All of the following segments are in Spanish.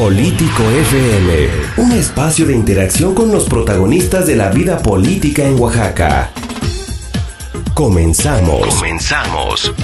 Político FM, un espacio de interacción con los protagonistas de la vida política en Oaxaca. Comenzamos. Comenzamos.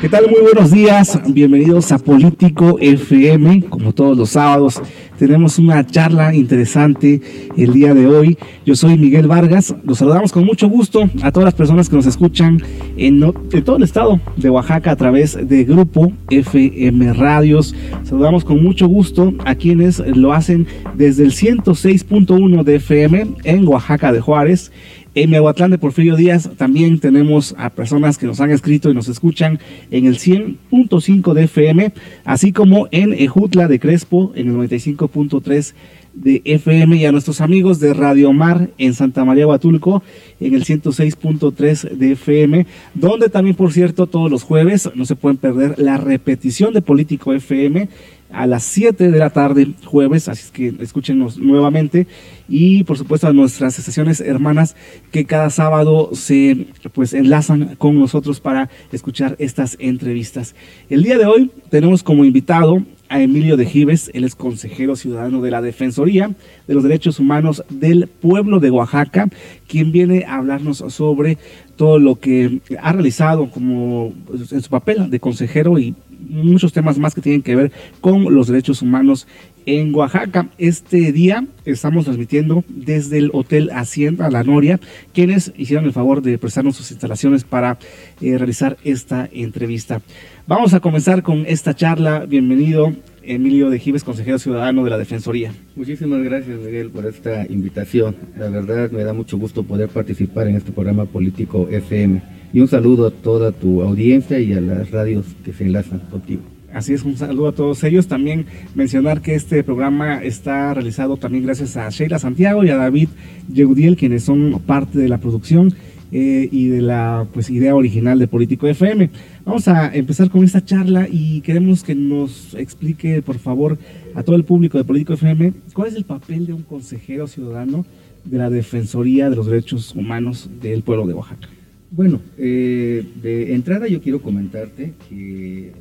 ¿Qué tal? Muy buenos días. Bienvenidos a Político FM. Como todos los sábados, tenemos una charla interesante el día de hoy. Yo soy Miguel Vargas. Los saludamos con mucho gusto a todas las personas que nos escuchan en, todo el estado de Oaxaca a través de Grupo FM Radios. Saludamos con mucho gusto a quienes lo hacen desde el 106.1 de FM en Oaxaca de Juárez en Mehuatlán de Porfirio Díaz también tenemos a personas que nos han escrito y nos escuchan en el 100.5 de FM, así como en Ejutla de Crespo en el 95.3 de FM y a nuestros amigos de Radio Mar en Santa María Huatulco en el 106.3 de FM, donde también, por cierto, todos los jueves no se pueden perder la repetición de Político FM a las 7 de la tarde jueves, así es que escúchenos nuevamente y por supuesto a nuestras estaciones hermanas que cada sábado se pues enlazan con nosotros para escuchar estas entrevistas. El día de hoy tenemos como invitado a Emilio de Gives, él es consejero ciudadano de la Defensoría de los Derechos Humanos del pueblo de Oaxaca, quien viene a hablarnos sobre todo lo que ha realizado como en su papel de consejero y muchos temas más que tienen que ver con los derechos humanos en Oaxaca. Este día estamos transmitiendo desde el Hotel Hacienda La Noria, quienes hicieron el favor de prestarnos sus instalaciones para eh, realizar esta entrevista. Vamos a comenzar con esta charla. Bienvenido, Emilio de Gives, consejero ciudadano de la Defensoría. Muchísimas gracias, Miguel, por esta invitación. La verdad, me da mucho gusto poder participar en este programa político FM. Y un saludo a toda tu audiencia y a las radios que se enlazan contigo. Así es, un saludo a todos ellos. También mencionar que este programa está realizado también gracias a Sheila Santiago y a David Yehudiel, quienes son parte de la producción eh, y de la pues, idea original de Político FM. Vamos a empezar con esta charla y queremos que nos explique, por favor, a todo el público de Político FM, cuál es el papel de un consejero ciudadano de la Defensoría de los Derechos Humanos del pueblo de Oaxaca. Bueno, eh, de entrada yo quiero comentarte que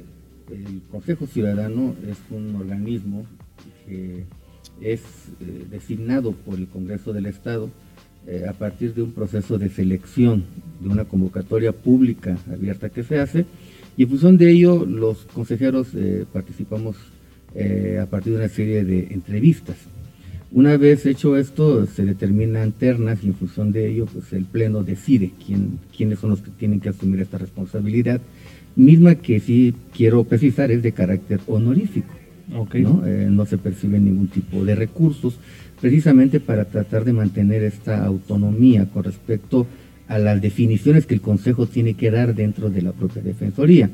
el Consejo Ciudadano es un organismo que es eh, designado por el Congreso del Estado eh, a partir de un proceso de selección, de una convocatoria pública abierta que se hace, y en función de ello los consejeros eh, participamos eh, a partir de una serie de entrevistas. Una vez hecho esto, se determinan ternas y en función de ello, pues el Pleno decide quién, quiénes son los que tienen que asumir esta responsabilidad, misma que sí quiero precisar es de carácter honorífico. ¿No? no se percibe ningún tipo de recursos, precisamente para tratar de mantener esta autonomía con respecto a las definiciones que el Consejo tiene que dar dentro de la propia Defensoría.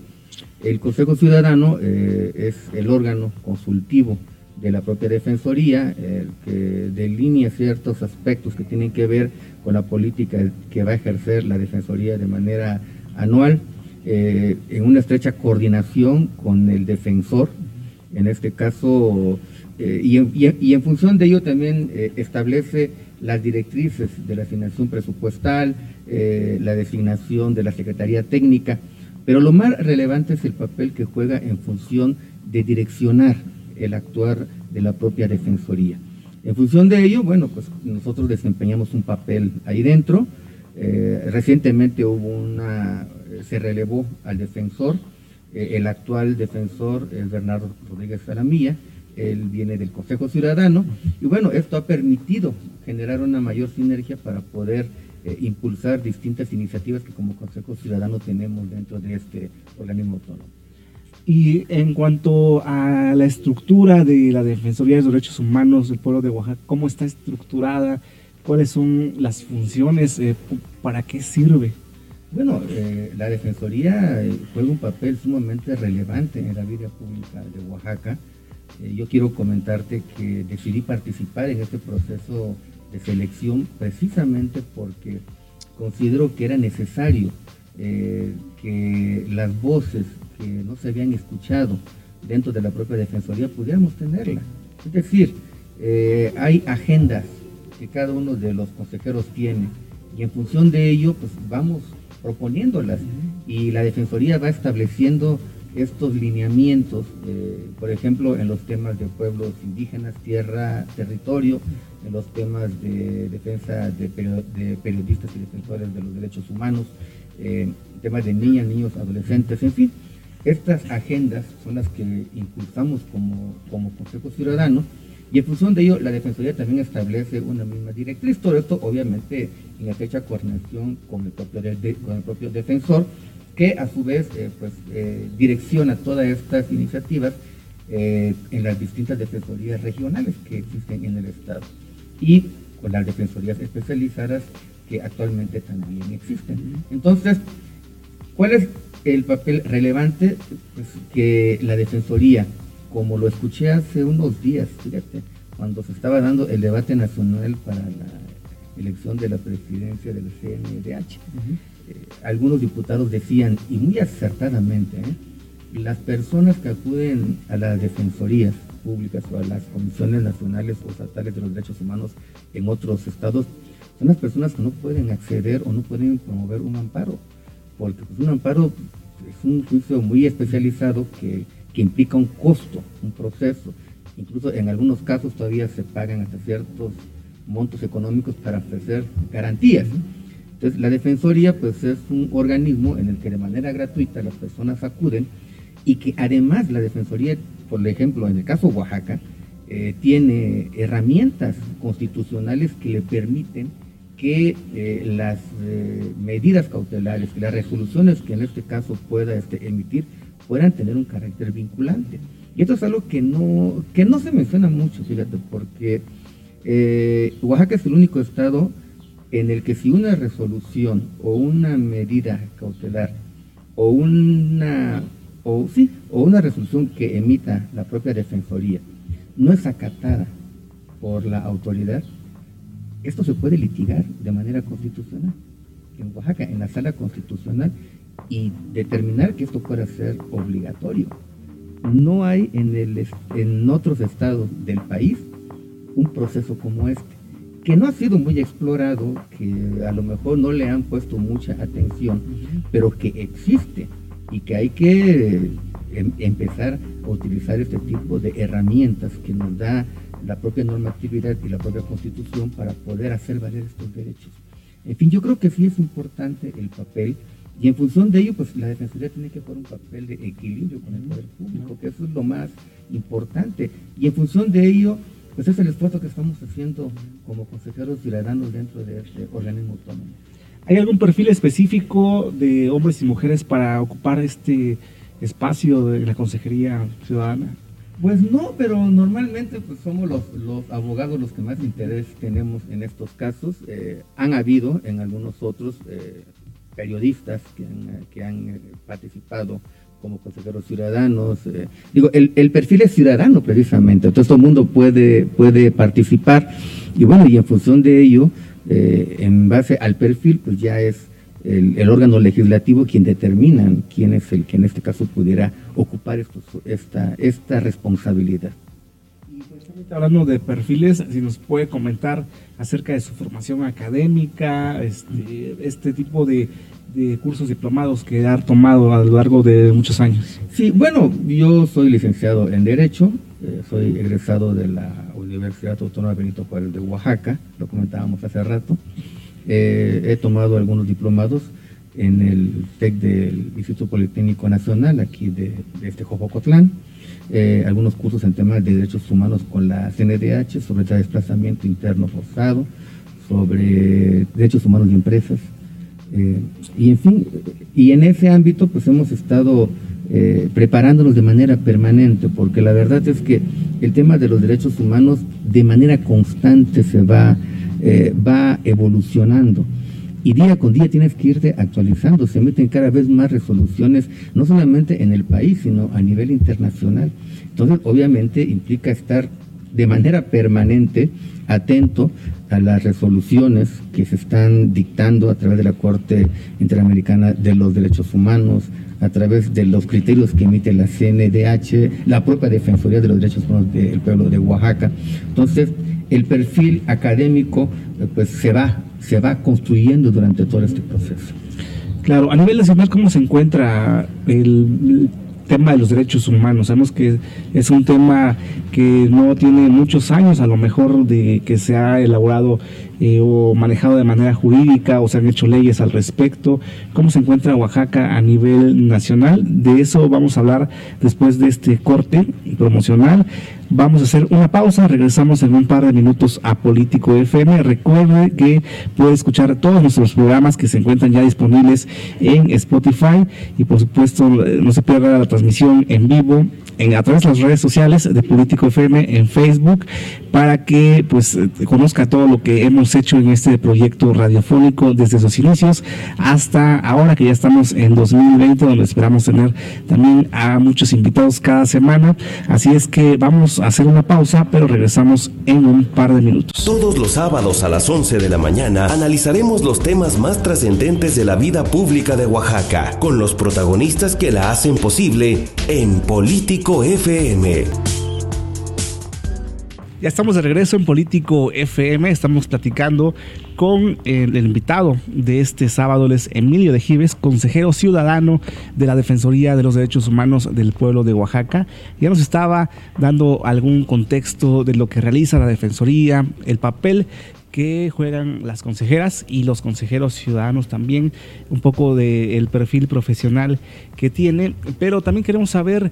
El Consejo Ciudadano eh, es el órgano consultivo de la propia Defensoría, que delinea ciertos aspectos que tienen que ver con la política que va a ejercer la Defensoría de manera anual, eh, en una estrecha coordinación con el defensor, en este caso eh, y, en, función de ello también eh, establece las directrices de la asignación presupuestal, eh, la designación de la Secretaría Técnica, pero lo más relevante es el papel que juega en función de direccionar el actuar de la propia Defensoría. En función de ello, bueno, pues nosotros desempeñamos un papel ahí dentro. recientemente hubo una, se relevó al defensor, el actual defensor es Bernardo Rodríguez Salamilla, él viene del Consejo Ciudadano, y bueno, esto ha permitido generar una mayor sinergia para poder eh, impulsar distintas iniciativas que como Consejo Ciudadano tenemos dentro de este organismo autónomo. Y en cuanto a la estructura de la Defensoría de los Derechos Humanos del pueblo de Oaxaca, ¿cómo está estructurada? ¿Cuáles son las funciones? Eh, ¿Para qué sirve? Bueno, eh, la Defensoría juega un papel sumamente relevante en la vida pública de Oaxaca eh, yo quiero comentarte que decidí participar en este proceso de selección precisamente porque considero que era necesario eh, que las voces que no se habían escuchado dentro de la propia Defensoría pudiéramos tenerla. Es decir, eh, hay agendas que cada uno de los consejeros tiene y en función de ello pues vamos proponiéndolas y la Defensoría va estableciendo estos lineamientos, eh, por ejemplo, en los temas de pueblos indígenas, tierra, territorio, en los temas de defensa de, periodistas y defensores de los derechos humanos, eh, temas de niñas, niños, adolescentes, en fin. Estas agendas son las que impulsamos como, como Consejo Ciudadano y en función de ello la Defensoría también establece una misma directriz. Todo esto obviamente en fecha coordinación con el propio, con el propio defensor que a su vez eh, pues, eh, direcciona todas estas iniciativas eh, en las distintas defensorías regionales que existen en el Estado y con las defensorías especializadas que actualmente también existen. Entonces, ¿cuál es el papel relevante pues, que la defensoría, como lo escuché hace unos días, fíjate, cuando se estaba dando el debate nacional para la elección de la presidencia del CNDH? Eh, algunos diputados decían, y muy acertadamente, ¿eh? las personas que acuden a las defensorías públicas o a las comisiones nacionales o estatales de los derechos humanos en otros estados son las personas que no pueden acceder o no pueden promover un amparo, porque pues, un amparo es un juicio muy especializado que, que implica un costo, un proceso. Incluso en algunos casos todavía se pagan hasta ciertos montos económicos para ofrecer garantías. Entonces, la Defensoría pues, es un organismo en el que de manera gratuita las personas acuden y que además la Defensoría, por ejemplo, en el caso Oaxaca, eh, tiene herramientas constitucionales que le permiten que eh, las eh, medidas cautelares, que las resoluciones que en este caso pueda este, emitir, puedan tener un carácter vinculante. Y esto es algo que no, que no se menciona mucho, fíjate, porque Oaxaca es el único estado en el que si una resolución o una medida cautelar o una o sí o una resolución que emita la propia defensoría no es acatada por la autoridad, esto se puede litigar de manera constitucional en Oaxaca, en la sala constitucional, y determinar que esto pueda ser obligatorio. No hay en, el, en otros estados del país un proceso como este que no ha sido muy explorado, que a lo mejor no le han puesto mucha atención, pero que existe y que hay que em, empezar a utilizar este tipo de herramientas que nos da la propia normatividad y la propia constitución para poder hacer valer estos derechos. En fin, yo creo que sí es importante el papel y en función de ello, pues la Defensoría tiene que jugar un papel de equilibrio con el poder público, que eso es lo más importante. Y en función de ello, pues es el esfuerzo que estamos haciendo como consejeros ciudadanos dentro de este organismo autónomo. ¿Hay algún perfil específico de hombres y mujeres para ocupar este espacio de la consejería ciudadana? Pues no, pero normalmente pues somos los, abogados los que más interés tenemos en estos casos. Eh, han habido en algunos otros eh, periodistas que han, que han eh, participado como consejeros ciudadanos. Eh, digo, el, el, perfil es ciudadano precisamente, entonces todo el mundo puede, puede participar y bueno, y en función de ello, eh, en base al perfil, pues ya es el, órgano legislativo quien determina quién es el que en este caso pudiera ocupar esta, esta responsabilidad. Y pues, hablando de perfiles, si nos puede comentar acerca de su formación académica, este, este tipo de de cursos diplomados que ha tomado a lo largo de muchos años. Sí, bueno, yo soy licenciado en Derecho, eh, soy egresado de la Universidad Autónoma Benito Juárez de Oaxaca, lo comentábamos hace rato. Eh, he tomado algunos diplomados en el TEC del Instituto Politécnico Nacional, aquí de, este Jojocotlán, eh, algunos cursos en temas de derechos humanos con la CNDH, sobre desplazamiento interno forzado, sobre derechos humanos de empresas, eh, y en fin, y en ese ámbito pues hemos estado eh, preparándonos de manera permanente, porque la verdad es que el tema de los derechos humanos de manera constante se va, eh, va evolucionando. Y día con día tienes que irte actualizando, se meten cada vez más resoluciones, no solamente en el país, sino a nivel internacional. Entonces, obviamente, implica estar de manera permanente atento a las resoluciones que se están dictando a través de la Corte Interamericana de los Derechos Humanos, a través de los criterios que emite la CNDH, la propia Defensoría de los Derechos Humanos del pueblo de Oaxaca. Entonces, el perfil académico pues se va, se va construyendo durante todo este proceso. Claro, a nivel nacional, ¿cómo se encuentra el, tema de los derechos humanos. Sabemos que es un tema que no tiene muchos años, a lo mejor, de que se ha elaborado eh, o manejado de manera jurídica o se han hecho leyes al respecto. ¿Cómo se encuentra Oaxaca a nivel nacional? De eso vamos a hablar después de este corte promocional. Vamos a hacer una pausa, regresamos en un par de minutos a Político FM. Recuerde que puede escuchar todos nuestros programas que se encuentran ya disponibles en Spotify y por supuesto no se pierda la transmisión en vivo en, a través de las redes sociales de Político FM en Facebook para que pues conozca todo lo que hemos hecho en este proyecto radiofónico desde sus inicios hasta ahora que ya estamos en 2020 donde esperamos tener también a muchos invitados cada semana. Así es que vamos hacer una pausa, pero regresamos en un par de minutos. Todos los sábados a las 11 de la mañana analizaremos los temas más trascendentes de la vida pública de Oaxaca, con los protagonistas que la hacen posible en Político FM. Ya estamos de regreso en Político FM, estamos platicando con el, invitado de este sábado, es Emilio de Gives, consejero ciudadano de la Defensoría de los Derechos Humanos del pueblo de Oaxaca. Ya nos estaba dando algún contexto de lo que realiza la Defensoría, el papel que juegan las consejeras y los consejeros ciudadanos también, un poco del perfil profesional que tiene, pero también queremos saber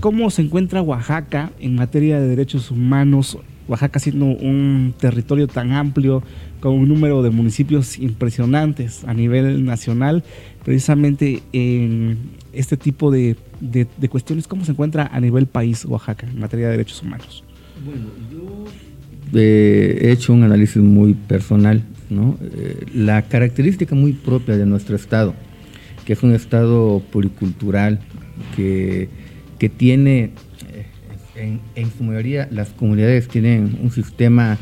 cómo se encuentra Oaxaca en materia de derechos humanos. Oaxaca siendo un territorio tan amplio, con un número de municipios impresionantes a nivel nacional, precisamente en este tipo de, cuestiones, ¿cómo se encuentra a nivel país Oaxaca en materia de derechos humanos? Bueno, yo eh, he hecho un análisis muy personal, ¿no? Eh, la característica muy propia de nuestro estado, que es un estado policultural, que que tiene, eh, en, su mayoría las comunidades tienen un sistema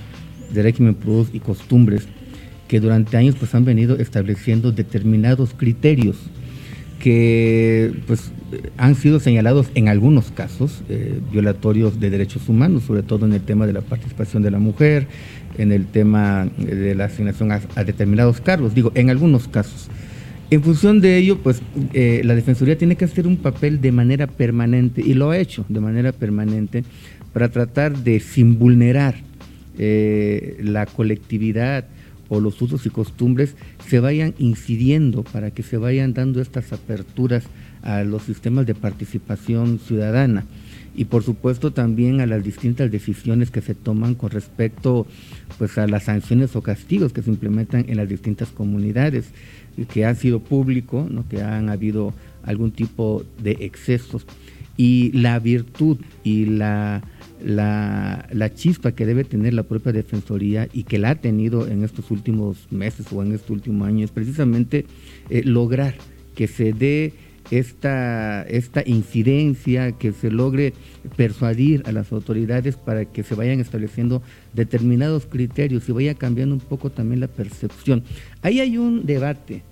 de régimen prudos y costumbres que durante años pues han venido estableciendo determinados criterios que pues han sido señalados en algunos casos eh, violatorios de derechos humanos, sobre todo en el tema de la participación de la mujer, en el tema de la asignación a determinados cargos, digo, en algunos casos. En función de ello, pues eh, la Defensoría tiene que hacer un papel de manera permanente y lo ha hecho de manera permanente para tratar de, sin vulnerar eh, la colectividad o los usos y costumbres, se vayan incidiendo para que se vayan dando estas aperturas a los sistemas de participación ciudadana. Y por supuesto también a las distintas decisiones que se toman con respecto pues a las sanciones o castigos que se implementan en las distintas comunidades que han sido público, ¿no? que han habido algún tipo de excesos. Y la virtud y la, la, chispa que debe tener la propia Defensoría y que la ha tenido en estos últimos meses o en este último año es precisamente eh, lograr que se dé esta, esta incidencia, que se logre persuadir a las autoridades para que se vayan estableciendo determinados criterios y vaya cambiando un poco también la percepción. Ahí hay un debate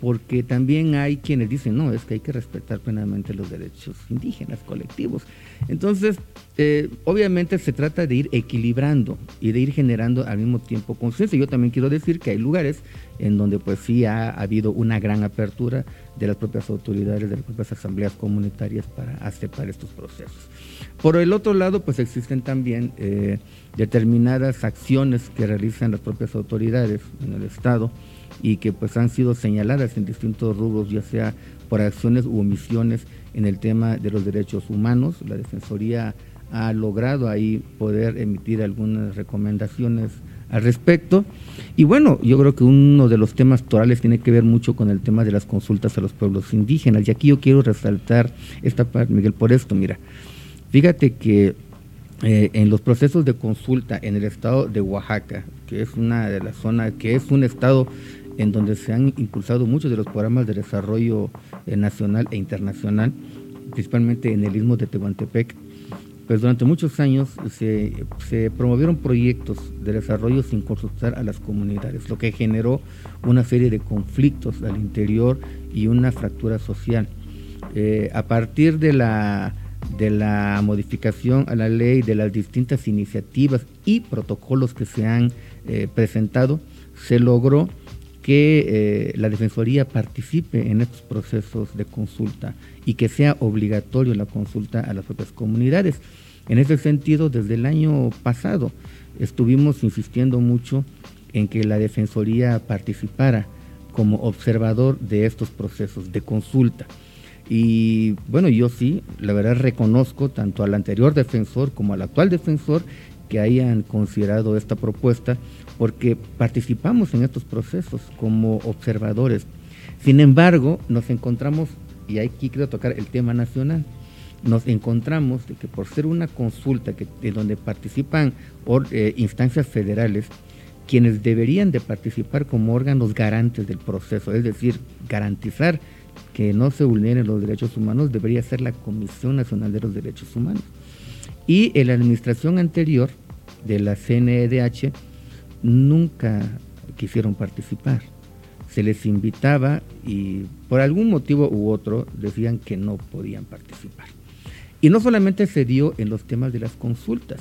porque también hay quienes dicen, no, es que hay que respetar plenamente los derechos indígenas colectivos. Entonces, eh, obviamente se trata de ir equilibrando y de ir generando al mismo tiempo conciencia. Yo también quiero decir que hay lugares en donde pues sí ha, habido una gran apertura de las propias autoridades, de las propias asambleas comunitarias para aceptar estos procesos. Por el otro lado, pues existen también eh, determinadas acciones que realizan las propias autoridades en el Estado, y que pues han sido señaladas en distintos rubros, ya sea por acciones u omisiones en el tema de los derechos humanos. La Defensoría ha logrado ahí poder emitir algunas recomendaciones al respecto. Y bueno, yo creo que uno de los temas torales tiene que ver mucho con el tema de las consultas a los pueblos indígenas. Y aquí yo quiero resaltar esta parte, Miguel, por esto, mira, fíjate que eh, en los procesos de consulta en el estado de Oaxaca, que es una de las zonas, que es un estado en donde se han impulsado muchos de los programas de desarrollo eh, nacional e internacional, principalmente en el istmo de Tehuantepec. Pues durante muchos años se, se, promovieron proyectos de desarrollo sin consultar a las comunidades, lo que generó una serie de conflictos al interior y una fractura social. Eh, a partir de la, de la modificación a la ley, de las distintas iniciativas y protocolos que se han eh, presentado, se logró que eh, la Defensoría participe en estos procesos de consulta y que sea obligatorio la consulta a las propias comunidades. En ese sentido, desde el año pasado estuvimos insistiendo mucho en que la Defensoría participara como observador de estos procesos de consulta. Y bueno, yo sí, la verdad reconozco tanto al anterior defensor como al actual defensor que hayan considerado esta propuesta porque participamos en estos procesos como observadores. Sin embargo, nos encontramos, y aquí quiero tocar el tema nacional, nos encontramos de que por ser una consulta que, de donde participan eh, instancias federales, quienes deberían de participar como órganos garantes del proceso, es decir, garantizar que no se vulneren los derechos humanos, debería ser la Comisión Nacional de los Derechos Humanos. Y en la administración anterior de la CNEDH nunca quisieron participar. Se les invitaba y por algún motivo u otro decían que no podían participar. Y no solamente se dio en los temas de las consultas.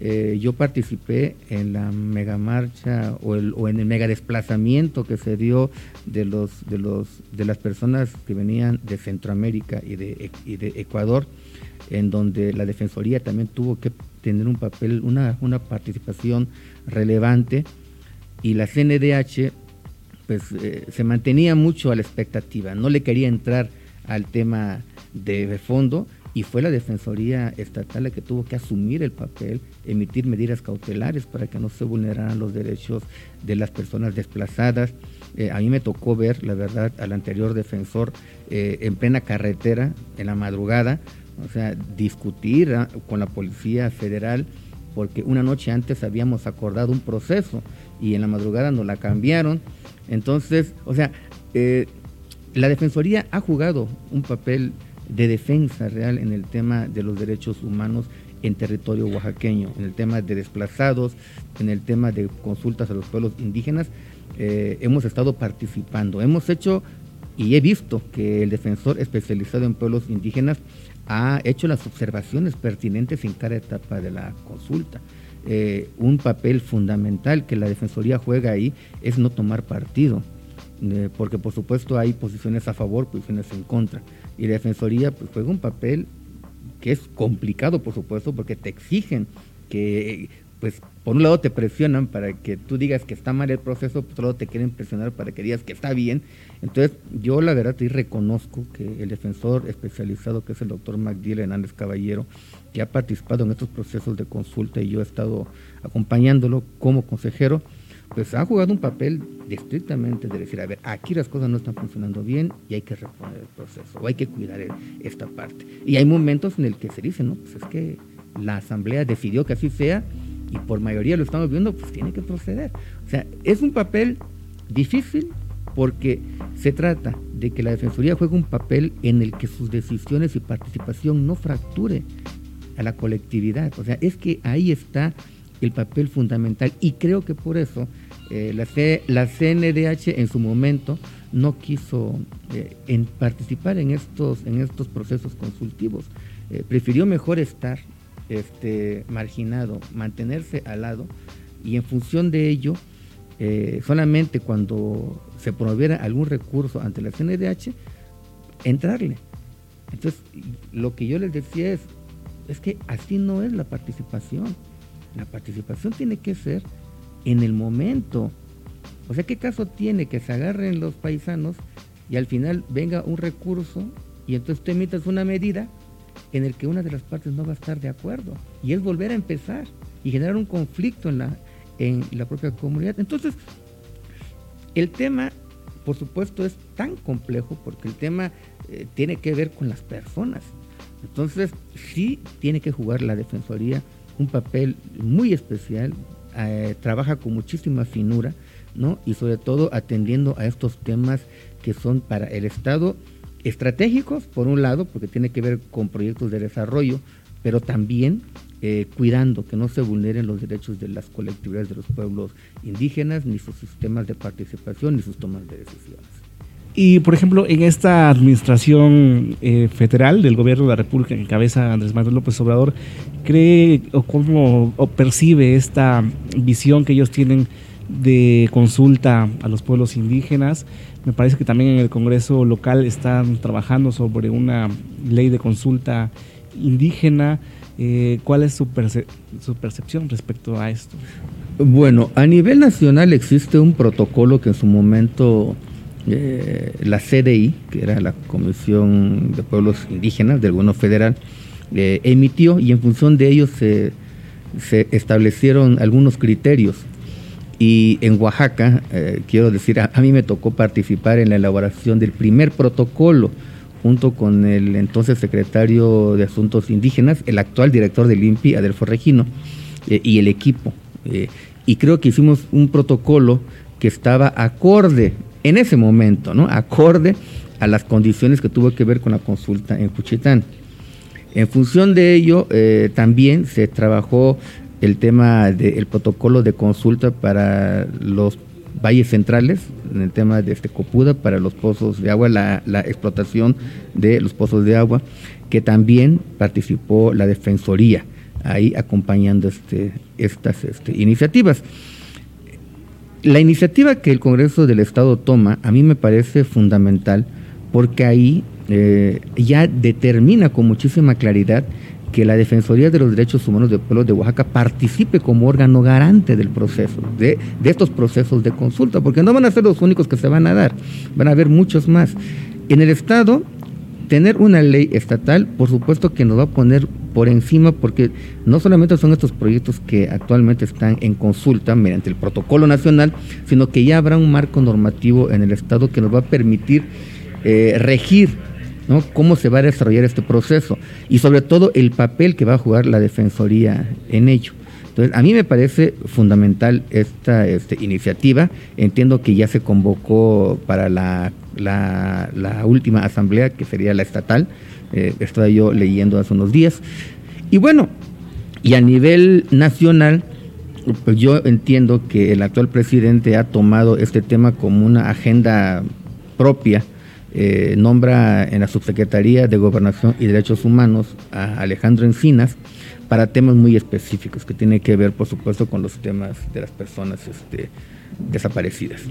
Eh, yo participé en la mega marcha o, en el mega desplazamiento que se dio de, los, de, los, de las personas que venían de Centroamérica y de, y de Ecuador, en donde la Defensoría también tuvo que tener un papel, una, una participación relevante y la CNDH pues eh, se mantenía mucho a la expectativa, no le quería entrar al tema de fondo y fue la Defensoría Estatal la que tuvo que asumir el papel, emitir medidas cautelares para que no se vulneraran los derechos de las personas desplazadas. Eh, a mí me tocó ver, la verdad, al anterior defensor eh, en plena carretera, en la madrugada, o sea, discutir ah, con la Policía Federal, porque una noche antes habíamos acordado un proceso y en la madrugada nos la cambiaron. Entonces, o sea, eh, la Defensoría ha jugado un papel de defensa real en el tema de los derechos humanos en territorio oaxaqueño, en el tema de desplazados, en el tema de consultas a los pueblos indígenas, eh, hemos estado participando. Hemos hecho y he visto que el defensor especializado en pueblos indígenas ha hecho las observaciones pertinentes en cada etapa de la consulta. Eh, un papel fundamental que la Defensoría juega ahí es no tomar partido, eh, porque por supuesto hay posiciones a favor, posiciones en contra y la Defensoría pues, juega un papel que es complicado, por supuesto, porque te exigen que, pues, por un lado te presionan para que tú digas que está mal el proceso, por otro lado te quieren presionar para que digas que está bien. Entonces, yo la verdad sí reconozco que el defensor especializado, que es el doctor Magdiel Hernández Caballero, que ha participado en estos procesos de consulta y yo he estado acompañándolo como consejero, pues ha jugado un papel estrictamente de decir, a ver, aquí las cosas no están funcionando bien y hay que reponer el proceso o hay que cuidar esta parte. Y hay momentos en el que se dice, no, pues es que la asamblea decidió que así sea y por mayoría lo estamos viendo, pues tiene que proceder. O sea, es un papel difícil porque se trata de que la Defensoría juegue un papel en el que sus decisiones y participación no fracture a la colectividad. O sea, es que ahí está el papel fundamental y creo que por eso eh, la, la, CNDH en su momento no quiso eh, en participar en estos, en estos procesos consultivos. Eh, prefirió mejor estar este, marginado, mantenerse al lado y en función de ello, solamente cuando se promoviera algún recurso ante la CNDH, entrarle. Entonces, lo que yo les decía es, es que así no es la participación. La participación tiene que ser en el momento. O sea, ¿qué caso tiene que se agarren los paisanos y al final venga un recurso y entonces tú emitas una medida en el que una de las partes no va a estar de acuerdo? Y es volver a empezar y generar un conflicto en la, en la propia comunidad. Entonces, el tema, por supuesto, es tan complejo porque el tema eh, tiene que ver con las personas. Entonces, sí tiene que jugar la Defensoría un papel muy especial, eh, trabaja con muchísima finura, ¿no? Y sobre todo atendiendo a estos temas que son para el Estado estratégicos, por un lado, porque tiene que ver con proyectos de desarrollo, pero también eh, cuidando que no se vulneren los derechos de las colectividades de los pueblos indígenas, ni sus sistemas de participación, ni sus tomas de decisiones. Y, por ejemplo, en esta administración eh, federal del gobierno de la República en cabeza Andrés Manuel López Obrador, ¿cree o cómo o percibe esta visión que ellos tienen de consulta a los pueblos indígenas. Me parece que también en el Congreso local están trabajando sobre una ley de consulta indígena. Eh, ¿Cuál es su, su percepción respecto a esto? Bueno, a nivel nacional existe un protocolo que en su momento eh, la CDI, que era la Comisión de Pueblos Indígenas del Gobierno Federal, eh, emitió y en función de ellos se, establecieron algunos criterios. Y en Oaxaca, eh, quiero decir, a, mí me tocó participar en la elaboración del primer protocolo junto con el entonces secretario de Asuntos Indígenas, el actual director del INPI, Adelfo Regino, y el equipo. y creo que hicimos un protocolo que estaba acorde en ese momento, ¿no? acorde a las condiciones que tuvo que ver con la consulta en Cuchitán. En función de ello, eh, también se trabajó el tema del protocolo de consulta para los valles centrales, en el tema de este Copuda, para los pozos de agua, la, explotación de los pozos de agua, que también participó la Defensoría ahí acompañando este, estas este, iniciativas. La iniciativa que el Congreso del Estado toma a mí me parece fundamental porque ahí eh, ya determina con muchísima claridad que la Defensoría de los Derechos Humanos del Pueblo de Oaxaca participe como órgano garante del proceso, de, de, estos procesos de consulta, porque no van a ser los únicos que se van a dar, van a haber muchos más. En el Estado, tener una ley estatal, por supuesto que nos va a poner por encima, porque no solamente son estos proyectos que actualmente están en consulta mediante el protocolo nacional, sino que ya habrá un marco normativo en el Estado que nos va a permitir eh, regir ¿no? cómo se va a desarrollar este proceso y sobre todo el papel que va a jugar la Defensoría en ello. Entonces, a mí me parece fundamental esta este, iniciativa. Entiendo que ya se convocó para la, la última asamblea, que sería la estatal, eh, estaba yo leyendo hace unos días. Y bueno, y a nivel nacional, pues yo entiendo que el actual presidente ha tomado este tema como una agenda propia. Eh, nombra en la Subsecretaría de Gobernación y Derechos Humanos a Alejandro Encinas para temas muy específicos que tienen que ver, por supuesto, con los temas de las personas este, desaparecidas.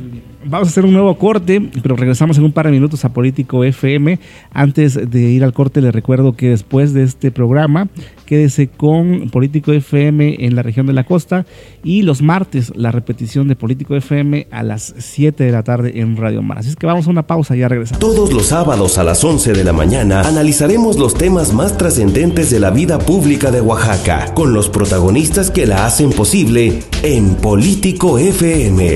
Vamos a hacer un nuevo corte, pero regresamos en un par de minutos a Político FM. Antes de ir al corte, les recuerdo que después de este programa, quédese con Político FM en la región de la costa y los martes la repetición de Político FM a las 7 de la tarde en Radio Mar. Así es que vamos a una pausa y ya regresamos. Todos los sábados a las 11 de la mañana analizaremos los temas más trascendentes de la vida pública de Oaxaca con los protagonistas que la hacen posible en Político FM.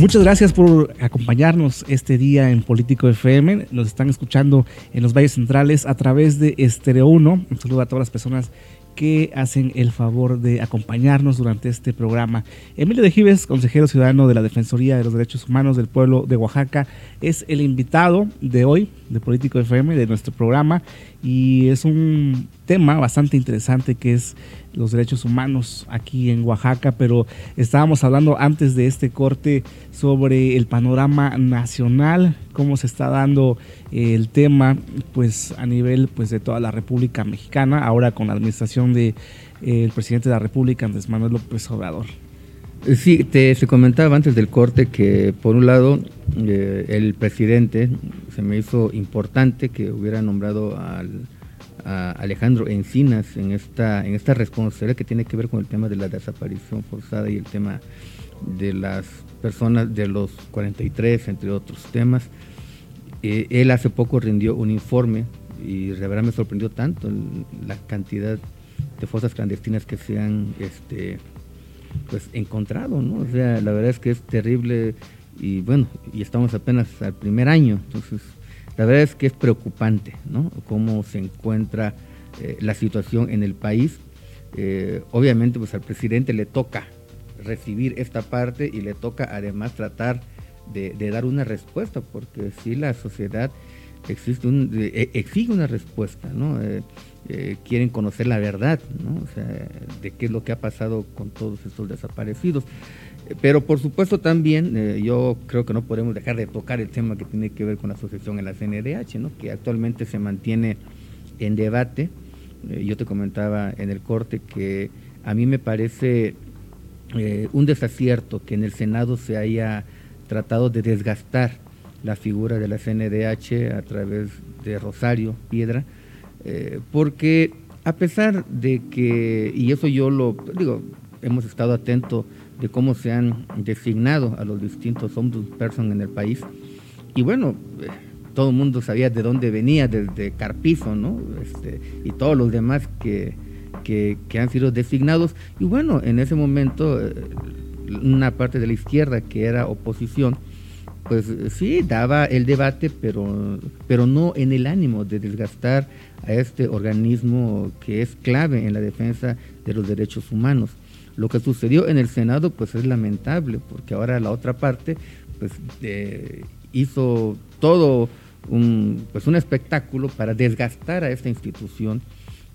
Muchas gracias por acompañarnos este día en Político FM. Nos están escuchando en los valles centrales a través de Estereo 1. Un saludo a todas las personas que hacen el favor de acompañarnos durante este programa. Emilio de Gives, consejero ciudadano de la Defensoría de los Derechos Humanos del Pueblo de Oaxaca, es el invitado de hoy de Político FM, de nuestro programa, y es un tema bastante interesante que es los derechos humanos aquí en Oaxaca, pero estábamos hablando antes de este corte sobre el panorama nacional, cómo se está dando el tema pues a nivel pues de toda la República Mexicana, ahora con la administración del de, el presidente de la República Andrés Manuel López Obrador. Eh, sí, te se comentaba antes del corte que por un lado eh, el presidente se me hizo importante que hubiera nombrado al Alejandro Encinas en esta, en esta responsabilidad que tiene que ver con el tema de la desaparición forzada y el tema de las personas de los 43, entre otros temas. Eh, él hace poco rindió un informe y de verdad me sorprendió tanto la cantidad de fosas clandestinas que se han este, pues, encontrado, ¿no? O sea, la verdad es que es terrible y bueno, y estamos apenas al primer año, entonces la verdad es que es preocupante, ¿no? Cómo se encuentra eh, la situación en el país. Eh, obviamente, pues al presidente le toca recibir esta parte y le toca además tratar de, dar una respuesta, porque si la sociedad eh, exige una respuesta, ¿no? quieren conocer la verdad, ¿no? O sea, de qué es lo que ha pasado con todos estos desaparecidos. Pero por supuesto también eh, yo creo que no podemos dejar de tocar el tema que tiene que ver con la asociación en la CNDH, ¿no? que actualmente se mantiene en debate. Eh, yo te comentaba en el corte que a mí me parece eh, un desacierto que en el Senado se haya tratado de desgastar la figura de la CNDH a través de Rosario Piedra, porque a pesar de que, y eso yo lo digo, hemos estado atentos de cómo se han designado a los distintos ombudsperson en el país, y bueno, eh, todo el mundo sabía de dónde venía, desde Carpizo, ¿no? Este, y todos los demás que, que, han sido designados. Y bueno, en ese momento, eh, una parte de la izquierda que era oposición, pues sí, daba el debate, pero, pero no en el ánimo de desgastar a este organismo que es clave en la defensa de los derechos humanos. Lo que sucedió en el Senado pues es lamentable, porque ahora la otra parte pues eh, hizo todo un, pues, un espectáculo para desgastar a esta institución.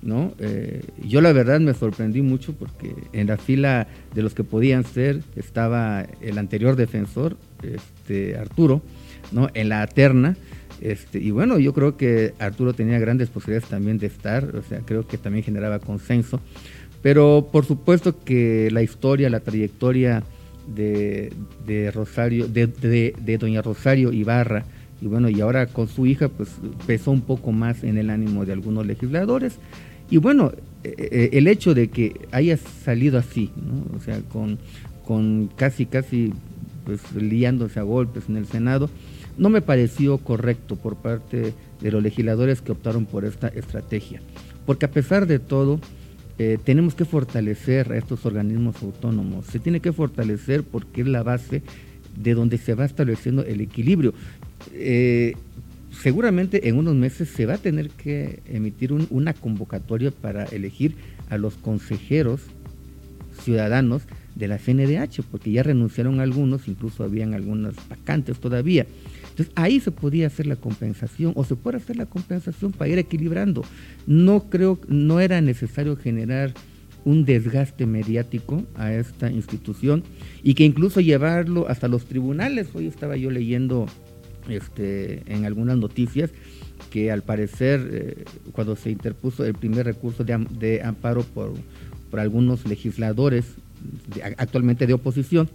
¿no? Eh, yo la verdad me sorprendí mucho porque en la fila de los que podían ser estaba el anterior defensor, este, Arturo, ¿no? en la terna. Este, y bueno, yo creo que Arturo tenía grandes posibilidades también de estar, o sea, creo que también generaba consenso. Pero por supuesto que la historia, la trayectoria de, Rosario, de, doña Rosario Ibarra, y bueno, y ahora con su hija, pues pesó un poco más en el ánimo de algunos legisladores. Y bueno, eh, eh, el hecho de que haya salido así, o sea, con, con casi, casi pues, liándose a golpes en el Senado, no me pareció correcto por parte de los legisladores que optaron por esta estrategia. Porque a pesar de todo, eh, tenemos que fortalecer a estos organismos autónomos. Se tiene que fortalecer porque es la base de donde se va estableciendo el equilibrio. Eh, seguramente en unos meses se va a tener que emitir una convocatoria para elegir a los consejeros ciudadanos de la CNDH, porque ya renunciaron algunos, incluso habían algunas vacantes todavía. Entonces ahí se podía hacer la compensación o se puede hacer la compensación para ir equilibrando. No creo, no era necesario generar un desgaste mediático a esta institución y que incluso llevarlo hasta los tribunales. Hoy estaba yo leyendo este, en algunas noticias que al parecer eh, cuando se interpuso el primer recurso de, amparo por, por algunos legisladores actualmente de oposición,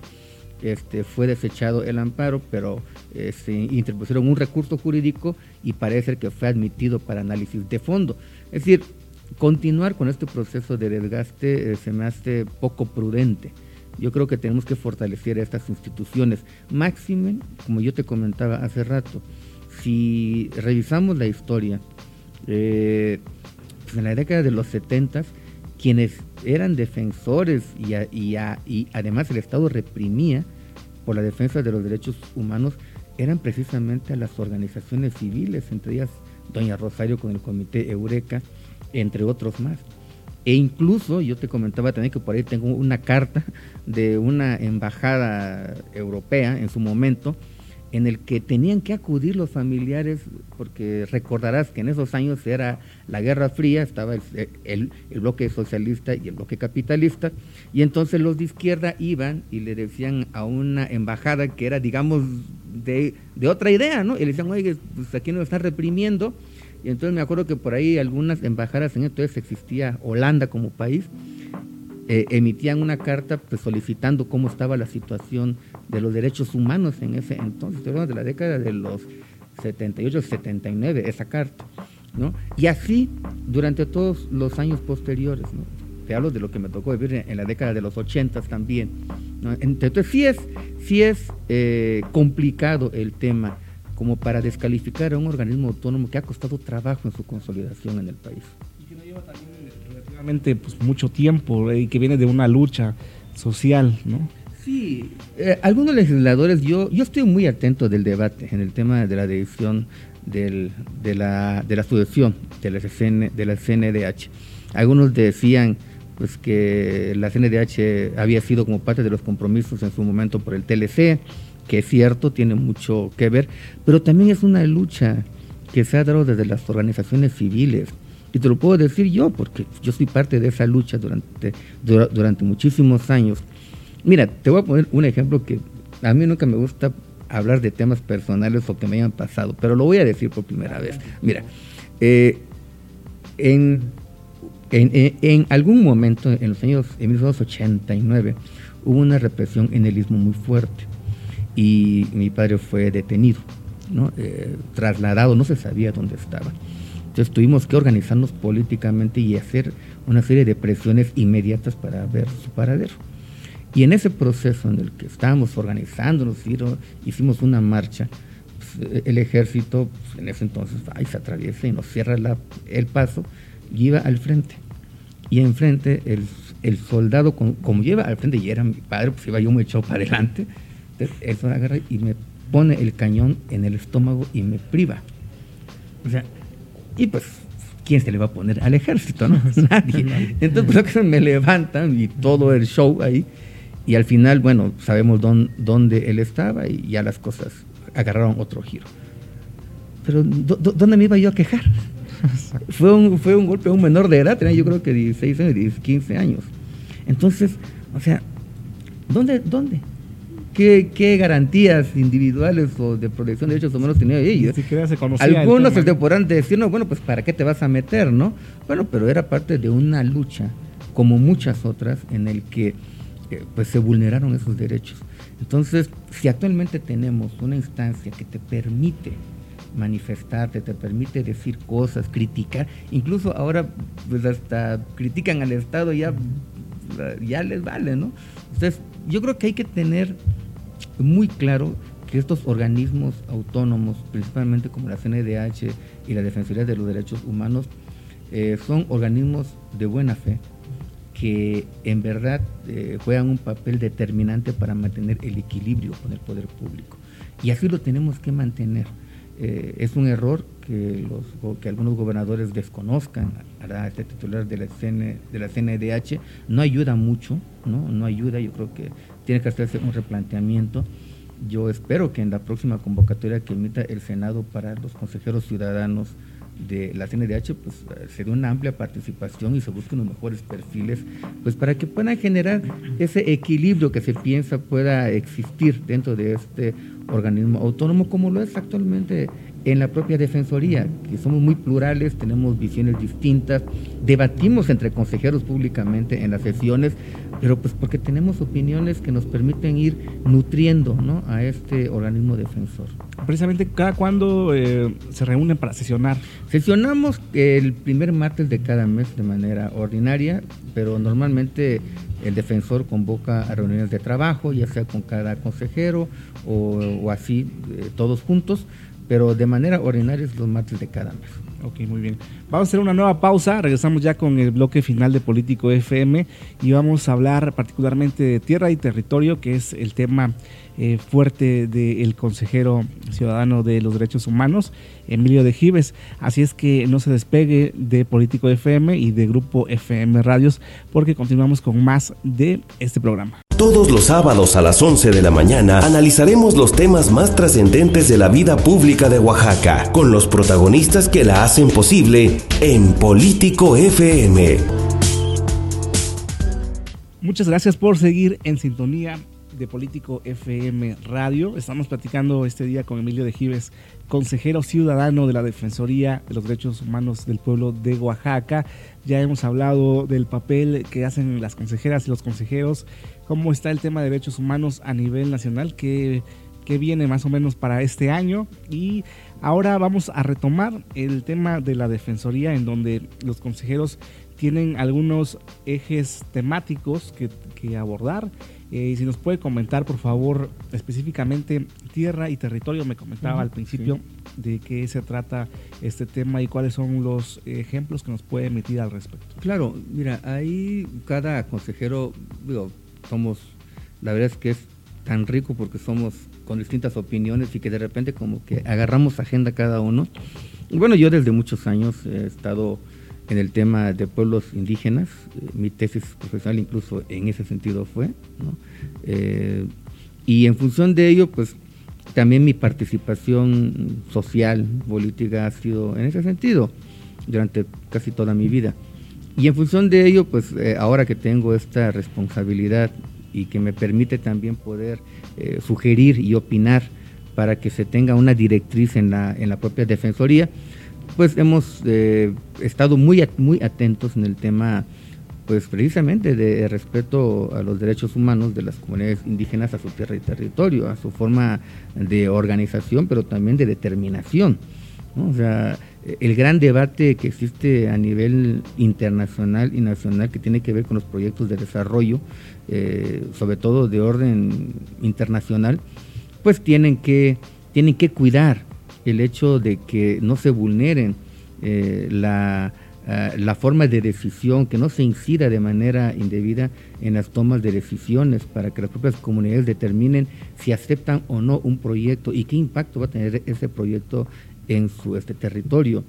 este, fue desechado el amparo, pero eh, se interpusieron un recurso jurídico y parece que fue admitido para análisis de fondo. Es decir, continuar con este proceso de desgaste eh, se me hace poco prudente. Yo creo que tenemos que fortalecer estas instituciones. Máxime, como yo te comentaba hace rato, si revisamos la historia, eh, pues en la década de los 70, quienes eran defensores y, y, además el Estado reprimía por la defensa de los derechos humanos eran precisamente a las organizaciones civiles, entre ellas Doña Rosario con el Comité Eureka, entre otros más. E incluso yo te comentaba también que por ahí tengo una carta de una embajada europea en su momento, en el que tenían que acudir los familiares, porque recordarás que en esos años era la Guerra Fría, estaba el, bloque socialista y el bloque capitalista, y entonces los de izquierda iban y le decían a una embajada que era, digamos, de, otra idea, ¿no? Y le decían, oye, pues aquí nos están reprimiendo, y entonces me acuerdo que por ahí algunas embajadas, en entonces existía Holanda como país, eh, emitían una carta pues, solicitando cómo estaba la situación de los derechos humanos en ese entonces, de la década de los 78, 79, esa carta. ¿no? Y así durante todos los años posteriores. ¿no? Te hablo de lo que me tocó vivir en, la década de los 80 también. Entonces sí es, sí es eh, complicado el tema como para descalificar a un organismo autónomo que ha costado trabajo en su consolidación en el país. Y que no lleva también relativamente pues, mucho tiempo eh, y que viene de una lucha social, ¿no? Sí, eh, algunos legisladores, yo, yo estoy muy atento del debate en el tema de la decisión del, de, la, de la sucesión de la, de la CNDH. Algunos decían pues que la CNDH había sido como parte de los compromisos en su momento por el TLC, que es cierto, tiene mucho que ver, pero también es una lucha que se ha dado desde las organizaciones civiles. Y te lo puedo decir yo, porque yo soy parte de esa lucha durante, durante muchísimos años. Mira, te voy a poner un ejemplo que a mí nunca me gusta hablar de temas personales o que me hayan pasado, pero lo voy a decir por primera vez. Mira, eh, en, en, algún momento, en los años en 1989, hubo una represión en el istmo muy fuerte y mi padre fue detenido. Eh, trasladado, no se sabía dónde estaba. Entonces tuvimos que organizarnos políticamente y hacer una serie de presiones inmediatas para ver su paradero. Y en ese proceso en el que estábamos organizándonos, hicimos una marcha, pues, el ejército pues, en ese entonces ahí se atraviesa y nos cierra el paso y iba al frente. Y enfrente el, el soldado, como, lleva al frente y era mi padre, pues iba yo muy echado para adelante, entonces él se agarra y me pone el cañón en el estómago y me priva. O sea, y pues ¿quién se le va a poner al ejército? No? Nadie. Entonces, pues, me levantan y todo el show ahí. Y al final, bueno, sabemos dónde, él estaba y ya las cosas agarraron otro giro. Pero ¿dónde me iba yo a quejar? fue, un, fue un golpe a un menor de edad, tenía yo creo que 16 años, 15 años. Entonces, o sea, ¿dónde? ¿Dónde? ¿Qué, garantías individuales o de protección de derechos humanos tenía ellos? Algunos se podrán decir, no, bueno, pues ¿para qué te vas a meter, no? Bueno, pero era parte de una lucha, como muchas otras, en el que pues se vulneraron esos derechos. Entonces, si actualmente tenemos una instancia que te permite manifestarte, te permite decir cosas, criticar, incluso ahora pues hasta critican al Estado, ya, ya les vale, ¿no? Entonces, yo creo que hay que tener muy claro que estos organismos autónomos, principalmente como la CNDH y la Defensoría de los Derechos Humanos, eh, son organismos de buena fe, que en verdad eh, juegan un papel determinante para mantener el equilibrio con el poder público. Y así lo tenemos que mantener. Eh, es un error que, los, que algunos gobernadores desconozcan a este titular de la, de la CNDH. No ayuda mucho, ¿no? no ayuda, yo creo que tiene que hacerse un replanteamiento. Yo espero que en la próxima convocatoria que emita el Senado para los consejeros ciudadanos, de la CNDH pues eh, se dé una amplia participación y se busquen los mejores perfiles pues para que puedan generar ese equilibrio que se piensa pueda existir dentro de este organismo autónomo como lo es actualmente en la propia Defensoría, que somos muy plurales, tenemos visiones distintas, debatimos entre consejeros públicamente en las sesiones, pero pues porque tenemos opiniones que nos permiten ir nutriendo ¿no? a este organismo defensor. Precisamente, ¿cada cuándo eh, se reúnen para sesionar? Sesionamos el primer martes de cada mes de manera ordinaria, pero normalmente el defensor convoca a reuniones de trabajo, ya sea con cada consejero o, así, eh, todos juntos pero de manera ordinaria es los martes de cada mes. Ok, muy bien. Vamos a hacer una nueva pausa, regresamos ya con el bloque final de Político FM y vamos a hablar particularmente de tierra y territorio, que es el tema eh, fuerte del consejero ciudadano de los derechos humanos, Emilio de Gives. Así es que no se despegue de Político FM y de Grupo FM Radios, porque continuamos con más de este programa. Todos los sábados a las 11 de la mañana analizaremos los temas más trascendentes de la vida pública de Oaxaca, con los protagonistas que la hacen posible en Político FM. Muchas gracias por seguir en sintonía de Político FM Radio. Estamos platicando este día con Emilio de Gives, consejero ciudadano de la Defensoría de los Derechos Humanos del pueblo de Oaxaca. Ya hemos hablado del papel que hacen las consejeras y los consejeros, cómo está el tema de derechos humanos a nivel nacional, qué, qué viene más o menos para este año y ahora vamos a retomar el tema de la Defensoría en donde los consejeros tienen algunos ejes temáticos que, que abordar eh, si nos puede comentar, por favor, específicamente tierra y territorio, me comentaba al principio de qué se trata este tema y cuáles son los ejemplos que nos puede emitir al respecto. Claro, mira, ahí cada consejero, digo, somos, la verdad es que es tan rico porque somos con distintas opiniones y que de repente como que agarramos agenda cada uno. bueno, yo desde muchos años he estado en el tema de pueblos indígenas. Eh, mi tesis profesional incluso en ese sentido fue. Eh, y en función de ello, pues también mi participación social, política ha sido en ese sentido durante casi toda mi vida. Y en función de ello, pues eh, ahora que tengo esta responsabilidad y que me permite también poder sugerir y opinar para que se tenga una directriz en la, en la propia Defensoría, pues hemos eh, estado muy, muy atentos en el tema pues precisamente de respeto a los derechos humanos de las comunidades indígenas a su tierra y territorio, a su forma de organización, pero también de determinación. O sea, el gran debate que existe a nivel internacional y nacional que tiene que ver con los proyectos de desarrollo, eh, sobre todo de orden internacional, pues tienen que, tienen que cuidar el hecho de que no se vulneren eh, la eh, la forma de decisión, que no se incida de manera indebida en las tomas de decisiones para que las propias comunidades determinen si aceptan o no un proyecto y qué impacto va a tener ese proyecto en su este territorio,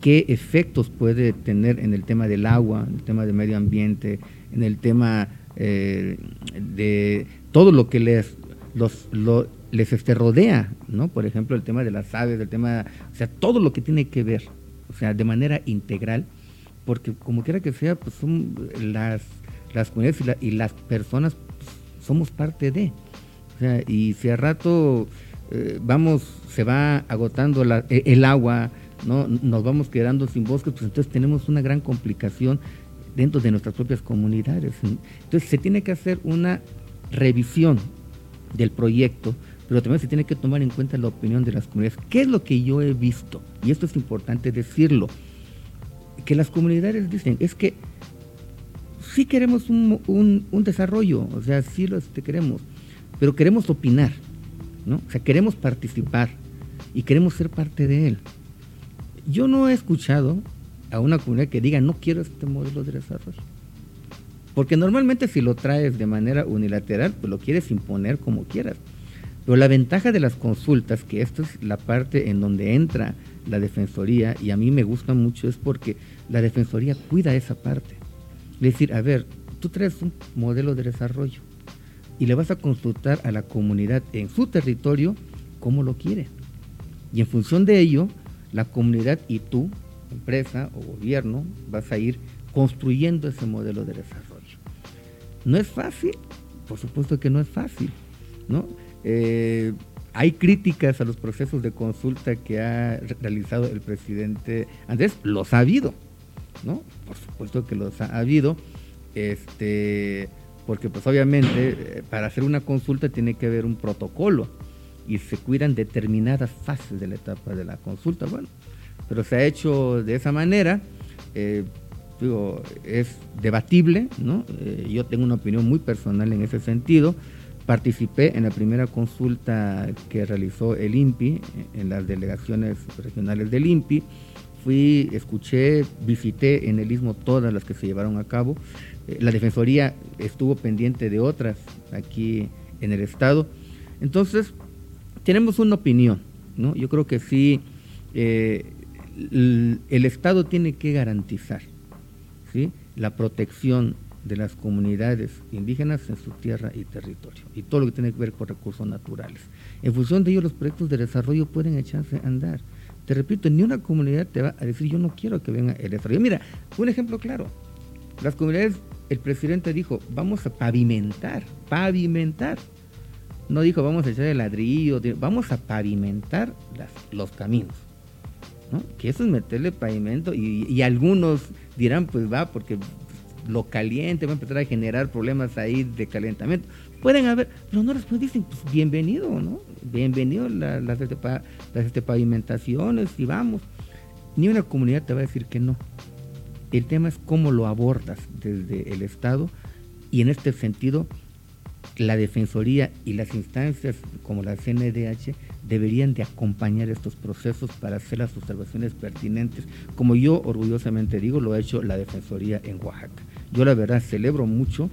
qué efectos puede tener en el tema del agua, en el tema del medio ambiente, en el tema eh, de todo lo que les, los, les este, rodea, ¿no? Por ejemplo, el tema de las aves, el tema, o sea, todo lo que tiene que ver, o sea, de manera integral porque como quiera que sea, pues son las, las comunidades y, las personas pues, somos parte de. O sea, y si a rato eh, vamos, se va agotando e, el agua, ¿no? nos vamos quedando sin bosques, pues entonces tenemos una gran complicación dentro de nuestras propias comunidades. Entonces se tiene que hacer una revisión del proyecto, pero también se tiene que tomar en cuenta la opinión de las comunidades. ¿Qué es lo que yo he visto? Y esto es importante decirlo que las comunidades dicen es que sí queremos un, desarrollo, o sea, sí lo este, queremos, pero queremos opinar, ¿no? O sea, queremos participar y queremos ser parte de él. Yo no he escuchado a una comunidad que diga no quiero este modelo de desarrollo. Porque normalmente si lo traes de manera unilateral, pues lo quieres imponer como quieras. Pero la ventaja de las consultas, que esta es la parte en donde entra la Defensoría, y a mí me gusta mucho, es porque la Defensoría cuida esa parte. Es decir, a ver, tú traes un modelo de desarrollo y le vas a consultar a la comunidad en su territorio cómo lo quiere. Y en función de ello, la comunidad y tú, empresa o gobierno, vas a ir construyendo ese modelo de desarrollo. ¿No es fácil? Por supuesto que no es fácil, ¿no? Eh, hay críticas a los procesos de consulta que ha realizado el presidente Andrés, los ha habido, ¿no? Por supuesto que los ha habido, este, porque pues obviamente eh, para hacer una consulta tiene que haber un protocolo y se cuidan determinadas fases de la etapa de la consulta, bueno, pero se ha hecho de esa manera, eh, digo, es debatible, ¿no? Yo tengo una opinión muy personal en ese sentido, participé en la primera consulta que realizó el INPI, en las delegaciones regionales del INPI, fui, escuché, visité en el Istmo todas las que se llevaron a cabo. Eh, la Defensoría estuvo pendiente de otras aquí en el Estado. Entonces, tenemos una opinión, ¿no? Yo creo que sí, eh, el, Estado tiene que garantizar ¿sí? la protección de las comunidades indígenas en su tierra y territorio, y todo lo que tiene que ver con recursos naturales. En función de ello, los proyectos de desarrollo pueden echarse a andar. Te repito, ni una comunidad te va a decir yo no quiero que venga el desarrollo. Mira, un ejemplo claro. Las comunidades, el presidente dijo, vamos a pavimentar, pavimentar. No dijo, vamos a echar el ladrillo, vamos a pavimentar los caminos. Que eso es meterle pavimento y, y algunos dirán, pues va, porque lo caliente va a empezar a generar problemas ahí de calentamiento. Pueden haber, pero no después dicen, pues bienvenido, ¿no? Bienvenido las, las, este, este, pavimentaciones y vamos. Ni una comunidad te va a decir que no. El tema es cómo lo abordas desde el Estado y en este sentido la Defensoría y las instancias como la CNDH deberían de acompañar estos procesos para hacer las observaciones pertinentes. Como yo orgullosamente digo, lo ha hecho la Defensoría en Oaxaca. Yo la verdad celebro mucho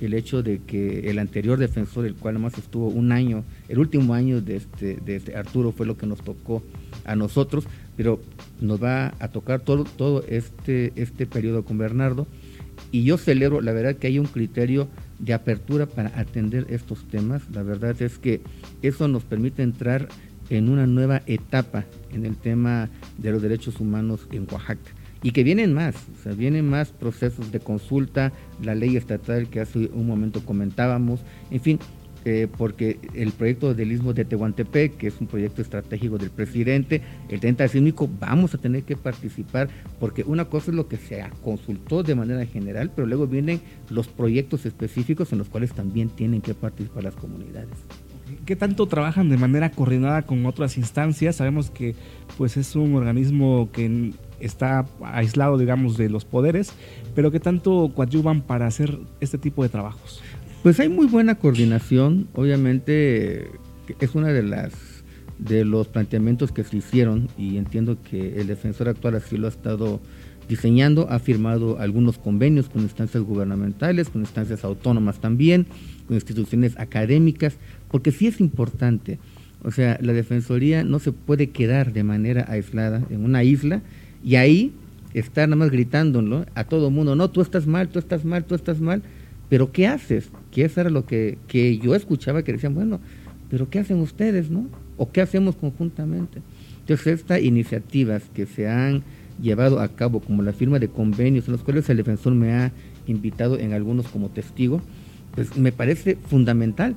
el hecho de que el anterior defensor, el cual más estuvo un año, el último año de este, de este Arturo fue lo que nos tocó a nosotros, pero nos va a tocar todo, todo este, este periodo con Bernardo. Y yo celebro, la verdad, que hay un criterio de apertura para atender estos temas. La verdad es que eso nos permite entrar en una nueva etapa en el tema de los derechos humanos en Oaxaca y que vienen más, o sea, vienen más procesos de consulta, la ley estatal que hace un momento comentábamos, en fin, eh, porque el proyecto del Istmo de Tehuantepec, que es un proyecto estratégico del presidente, el 30 sísmico, vamos a tener que participar, porque una cosa es lo que se consultó de manera general, pero luego vienen los proyectos específicos en los cuales también tienen que participar las comunidades. ¿Qué tanto trabajan de manera coordinada con otras instancias? Sabemos que pues es un organismo que está aislado, digamos, de los poderes, pero ¿qué tanto coadyuvan para hacer este tipo de trabajos? Pues hay muy buena coordinación, obviamente es una de las de los planteamientos que se hicieron y entiendo que el defensor actual así lo ha estado diseñando, ha firmado algunos convenios con instancias gubernamentales, con instancias autónomas también, con instituciones académicas, porque sí es importante, o sea, la Defensoría no se puede quedar de manera aislada en una isla y ahí estar nada más gritándolo a todo mundo, no, tú estás mal, tú estás mal, tú estás mal, pero ¿qué haces? Que eso era lo que, que yo escuchaba que decían, bueno, pero ¿qué hacen ustedes, no? ¿O qué hacemos conjuntamente? Entonces, estas iniciativas que se han llevado a cabo, como la firma de convenios, en los cuales el defensor me ha invitado en algunos como testigo, pues me parece fundamental,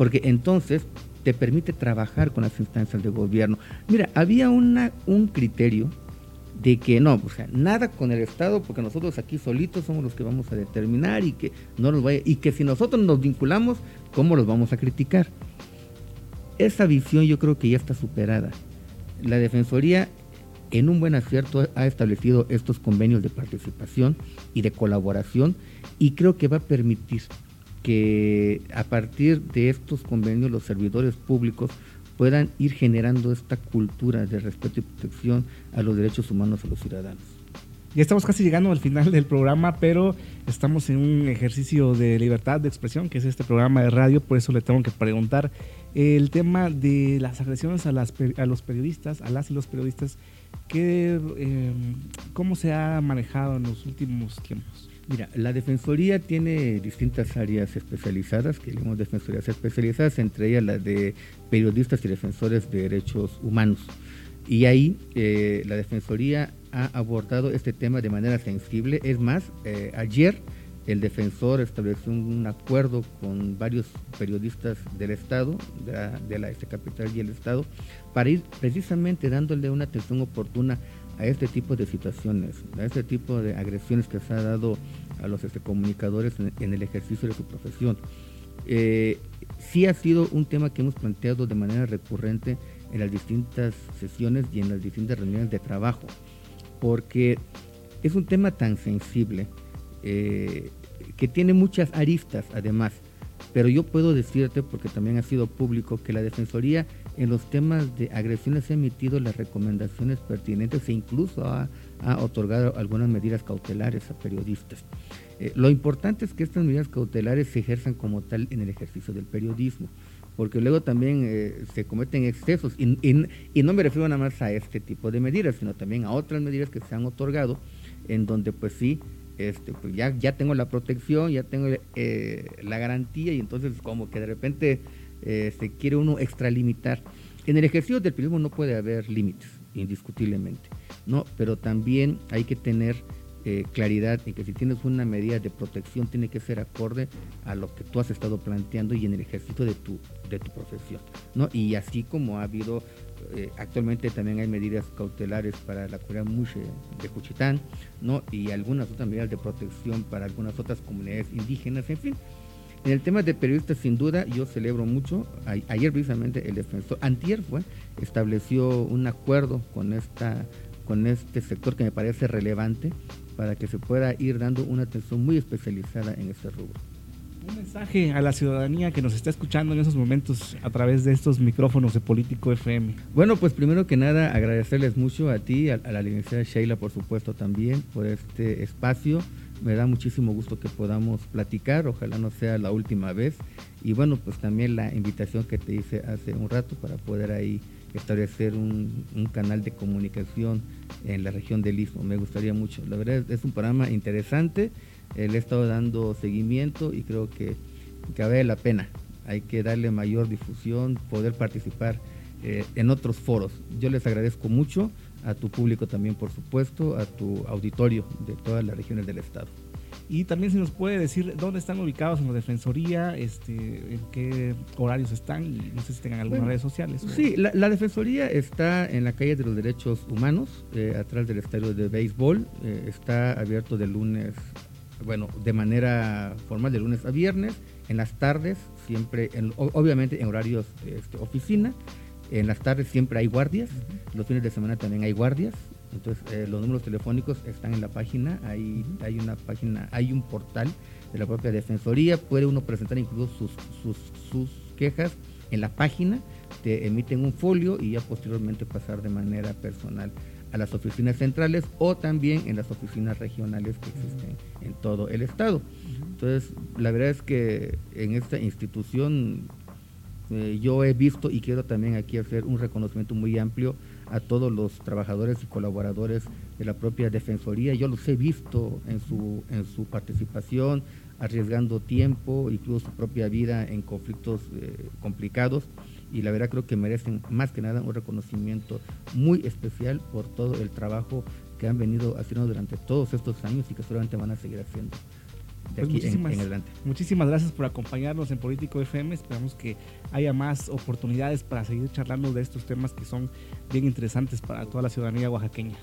porque entonces te permite trabajar con las instancias de gobierno. Mira, había una, un criterio de que no, o sea, nada con el Estado, porque nosotros aquí solitos somos los que vamos a determinar y que no nos vaya, y que si nosotros nos vinculamos, ¿cómo los vamos a criticar? Esa visión yo creo que ya está superada. La Defensoría, en un buen acierto, ha establecido estos convenios de participación y de colaboración, y creo que va a permitir que a partir de estos convenios los servidores públicos puedan ir generando esta cultura de respeto y protección a los derechos humanos de los ciudadanos. Ya estamos casi llegando al final del programa, pero estamos en un ejercicio de libertad de expresión, que es este programa de radio, por eso le tengo que preguntar el tema de las agresiones a, las, a los periodistas, a las y los periodistas, que, eh, ¿cómo se ha manejado en los últimos tiempos? Mira, la Defensoría tiene distintas áreas especializadas, que llamamos Defensorías especializadas, entre ellas las de periodistas y defensores de derechos humanos. Y ahí eh, la Defensoría ha abordado este tema de manera sensible. Es más, eh, ayer el defensor estableció un acuerdo con varios periodistas del Estado, de la, de la este capital y el Estado, para ir precisamente dándole una atención oportuna a este tipo de situaciones, a este tipo de agresiones que se ha dado a los este, comunicadores en, el ejercicio de su profesión. Eh, sí ha sido un tema que hemos planteado de manera recurrente en las distintas sesiones y en las distintas reuniones de trabajo, porque es un tema tan sensible eh, que tiene muchas aristas además, pero yo puedo decirte, porque también ha sido público, que la Defensoría en los temas de agresiones ha emitido las recomendaciones pertinentes e incluso ha, otorgado algunas medidas cautelares a periodistas. Eh, lo importante es que estas medidas cautelares se ejerzan como tal en el ejercicio del periodismo, porque luego también eh, se cometen excesos, y, no me refiero nada más a este tipo de medidas, sino también a otras medidas que se han otorgado, en donde pues sí, este, pues ya, ya tengo la protección, ya tengo eh, la garantía, y entonces como que de repente se quiere uno extralimitar. En el ejercicio del periodismo no puede haber límites, indiscutiblemente, ¿no? Pero también hay que tener eh, claridad en que si tienes una medida de protección tiene que ser acorde a lo que tú has estado planteando y en el ejercicio de tu, de tu profesión, ¿no? Y así como ha habido eh, actualmente también hay medidas cautelares para la comunidad Mushe de Cuchitán, ¿no? Y algunas otras medidas de protección para algunas otras comunidades indígenas, en fin. En el tema de periodistas, sin duda, yo celebro mucho. ayer precisamente el defensor, antier fue, estableció un acuerdo con, esta, con este sector que me parece relevante para que se pueda ir dando una atención muy especializada en este rubro. Un mensaje a la ciudadanía que nos está escuchando en esos momentos a través de estos micrófonos de Político FM. Bueno, pues primero que nada agradecerles mucho a ti, a, a la licenciada Sheila por supuesto también, por este espacio me da muchísimo gusto que podamos platicar, ojalá no sea la última vez. Y bueno, pues también la invitación que te hice hace un rato para poder ahí establecer un, canal de comunicación en la región del Istmo. Me gustaría mucho. La verdad es un programa interesante, le he estado dando seguimiento y creo que, que vale la pena. Hay que darle mayor difusión, poder participar eh, en otros foros. Yo les agradezco mucho a tu público también, por supuesto, a tu auditorio de todas las regiones del Estado. Y también se nos puede decir dónde están ubicados en la Defensoría, este, en qué horarios están y no sé si tengan algunas redes sociales. Sí, la, Defensoría está en la calle de los Derechos Humanos, eh, atrás del estadio de béisbol. Eh, está abierto de lunes, bueno, de manera formal de lunes a viernes, en las tardes, siempre, obviamente en horarios este, oficina. En las tardes siempre hay guardias, los fines de semana también hay guardias. Entonces, eh, los números telefónicos están en la página, hay, hay una página, hay un portal de la propia Defensoría, puede uno presentar incluso sus, sus, sus quejas en la página, te emiten un folio y ya posteriormente pasar de manera personal a las oficinas centrales o también en las oficinas regionales que existen en todo el estado. Entonces, la verdad es que en esta institución eh, yo he visto y quiero también aquí hacer un reconocimiento muy amplio a todos los trabajadores y colaboradores de la propia Defensoría. Yo los he visto en su, en su participación, arriesgando tiempo, incluso su propia vida en conflictos eh, complicados y la verdad creo que merecen más que nada un reconocimiento muy especial por todo el trabajo que han venido haciendo durante todos estos años y que seguramente van a seguir haciendo de pues aquí en, adelante. Muchísimas gracias por acompañarnos en Político FM. Esperamos que haya más oportunidades para seguir charlando de estos temas que son bien interesantes para toda la ciudadanía oaxaqueña.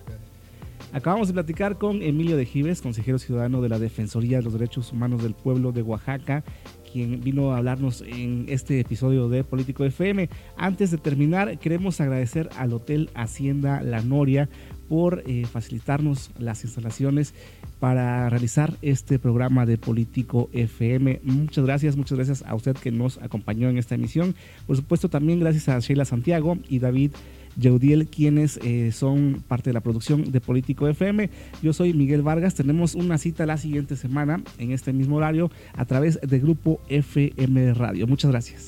Acabamos de platicar con Emilio de Gives, consejero ciudadano de la Defensoría de los Derechos Humanos del Pueblo de Oaxaca, quien vino a hablarnos en este episodio de Político FM. Antes de terminar, queremos agradecer al Hotel Hacienda La Noria por eh, facilitarnos las instalaciones para realizar este programa de Político FM. Muchas gracias, muchas gracias a usted que nos acompañó en esta emisión. Por supuesto, también gracias a Sheila Santiago y David Yeudiel, quienes eh, son parte de la producción de Político FM. Yo soy Miguel Vargas. Tenemos una cita la siguiente semana en este mismo horario a través de Grupo FM Radio. Muchas gracias.